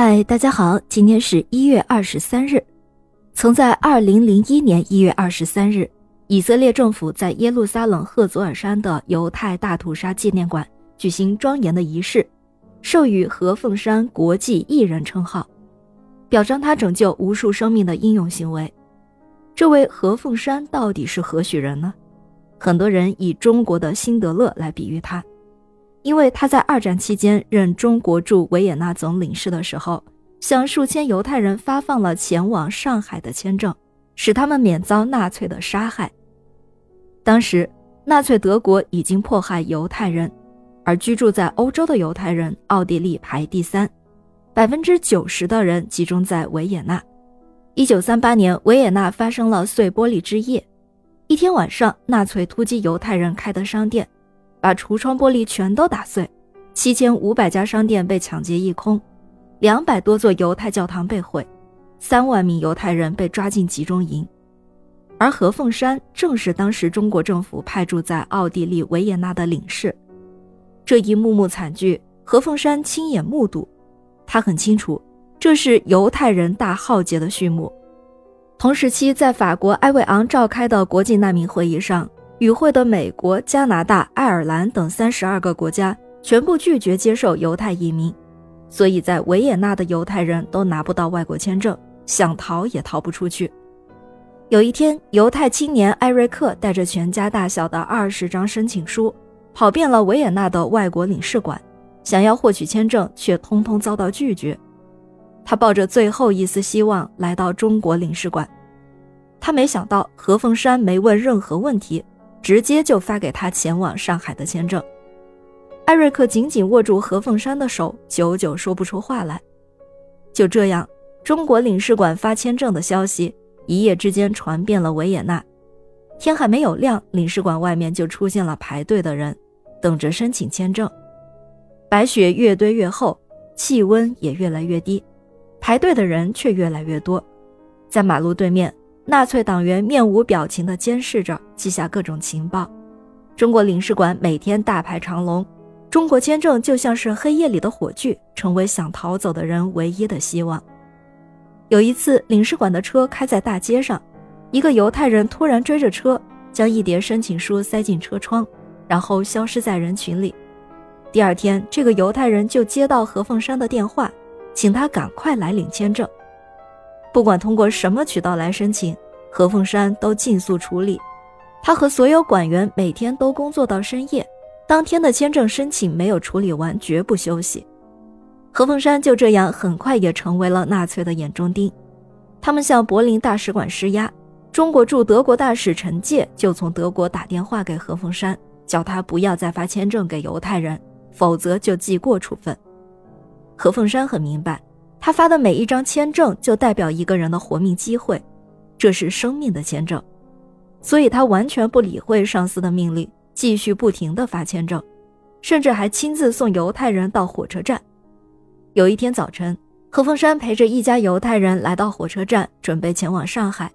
嗨，大家好，今天是一月二十三日。曾在二零零一年一月二十三日，以色列政府在耶路撒冷赫佐尔山的犹太大屠杀纪念馆举行庄严的仪式，授予何凤山国际艺人称号，表彰他拯救无数生命的英勇行为。这位何凤山到底是何许人呢？很多人以中国的辛德勒来比喻他。因为他在二战期间任中国驻维也纳总领事的时候，向数千犹太人发放了前往上海的签证，使他们免遭纳粹的杀害。当时，纳粹德国已经迫害犹太人，而居住在欧洲的犹太人，奥地利排第三，百分之九十的人集中在维也纳。一九三八年，维也纳发生了碎玻璃之夜，一天晚上，纳粹突击犹太人开的商店。把橱窗玻璃全都打碎，七千五百家商店被抢劫一空，两百多座犹太教堂被毁，三万名犹太人被抓进集中营。而何凤山正是当时中国政府派驻在奥地利维也纳的领事。这一幕幕惨剧，何凤山亲眼目睹，他很清楚，这是犹太人大浩劫的序幕。同时期，在法国埃维昂召开的国际难民会议上。与会的美国、加拿大、爱尔兰等三十二个国家全部拒绝接受犹太移民，所以在维也纳的犹太人都拿不到外国签证，想逃也逃不出去。有一天，犹太青年艾瑞克带着全家大小的二十张申请书，跑遍了维也纳的外国领事馆，想要获取签证，却通通遭到拒绝。他抱着最后一丝希望来到中国领事馆，他没想到何凤山没问任何问题。直接就发给他前往上海的签证。艾瑞克紧紧握住何凤山的手，久久说不出话来。就这样，中国领事馆发签证的消息一夜之间传遍了维也纳。天还没有亮，领事馆外面就出现了排队的人，等着申请签证。白雪越堆越厚，气温也越来越低，排队的人却越来越多。在马路对面。纳粹党员面无表情地监视着，记下各种情报。中国领事馆每天大排长龙，中国签证就像是黑夜里的火炬，成为想逃走的人唯一的希望。有一次，领事馆的车开在大街上，一个犹太人突然追着车，将一叠申请书塞进车窗，然后消失在人群里。第二天，这个犹太人就接到何凤山的电话，请他赶快来领签证。不管通过什么渠道来申请，何凤山都尽速处理。他和所有馆员每天都工作到深夜，当天的签证申请没有处理完，绝不休息。何凤山就这样很快也成为了纳粹的眼中钉。他们向柏林大使馆施压，中国驻德国大使陈介就从德国打电话给何凤山，叫他不要再发签证给犹太人，否则就记过处分。何凤山很明白。他发的每一张签证就代表一个人的活命机会，这是生命的签证，所以他完全不理会上司的命令，继续不停地发签证，甚至还亲自送犹太人到火车站。有一天早晨，何凤山陪着一家犹太人来到火车站，准备前往上海。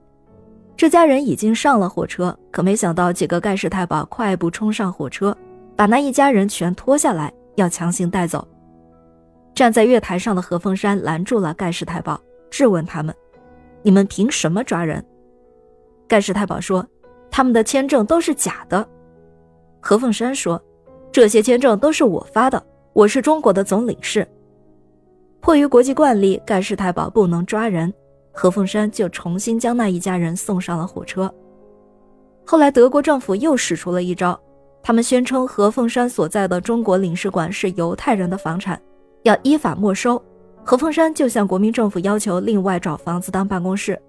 这家人已经上了火车，可没想到几个盖世太保快步冲上火车，把那一家人全拖下来，要强行带走。站在月台上的何凤山拦住了盖世太保，质问他们：“你们凭什么抓人？”盖世太保说：“他们的签证都是假的。”何凤山说：“这些签证都是我发的，我是中国的总领事。”迫于国际惯例，盖世太保不能抓人，何凤山就重新将那一家人送上了火车。后来，德国政府又使出了一招，他们宣称何凤山所在的中国领事馆是犹太人的房产。要依法没收，何凤山就向国民政府要求另外找房子当办公室，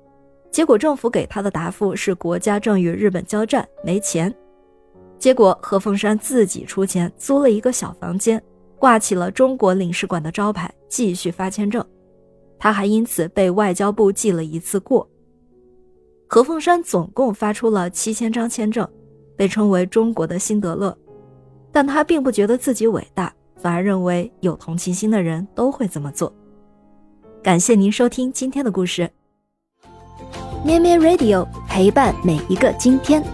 结果政府给他的答复是国家正与日本交战，没钱。结果何凤山自己出钱租了一个小房间，挂起了中国领事馆的招牌，继续发签证。他还因此被外交部记了一次过。何凤山总共发出了七千张签证，被称为中国的辛德勒，但他并不觉得自己伟大。反而认为有同情心的人都会这么做。感谢您收听今天的故事，咩咩 Radio 陪伴每一个今天。